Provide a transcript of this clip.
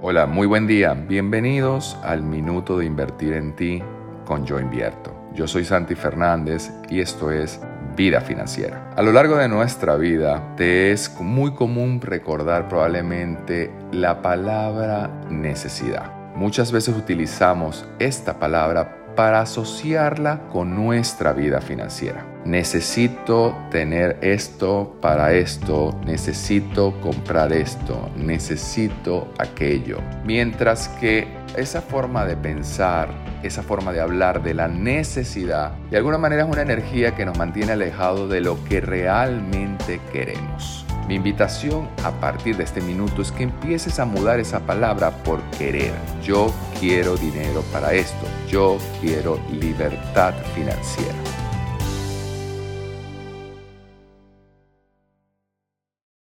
Hola, muy buen día. Bienvenidos al Minuto de Invertir en Ti con Yo Invierto. Yo soy Santi Fernández y esto es Vida Financiera. A lo largo de nuestra vida te es muy común recordar probablemente la palabra necesidad. Muchas veces utilizamos esta palabra para asociarla con nuestra vida financiera. Necesito tener esto para esto, necesito comprar esto, necesito aquello. Mientras que esa forma de pensar, esa forma de hablar de la necesidad, de alguna manera es una energía que nos mantiene alejado de lo que realmente queremos. Mi invitación a partir de este minuto es que empieces a mudar esa palabra por querer. Yo quiero dinero para esto. Yo quiero libertad financiera.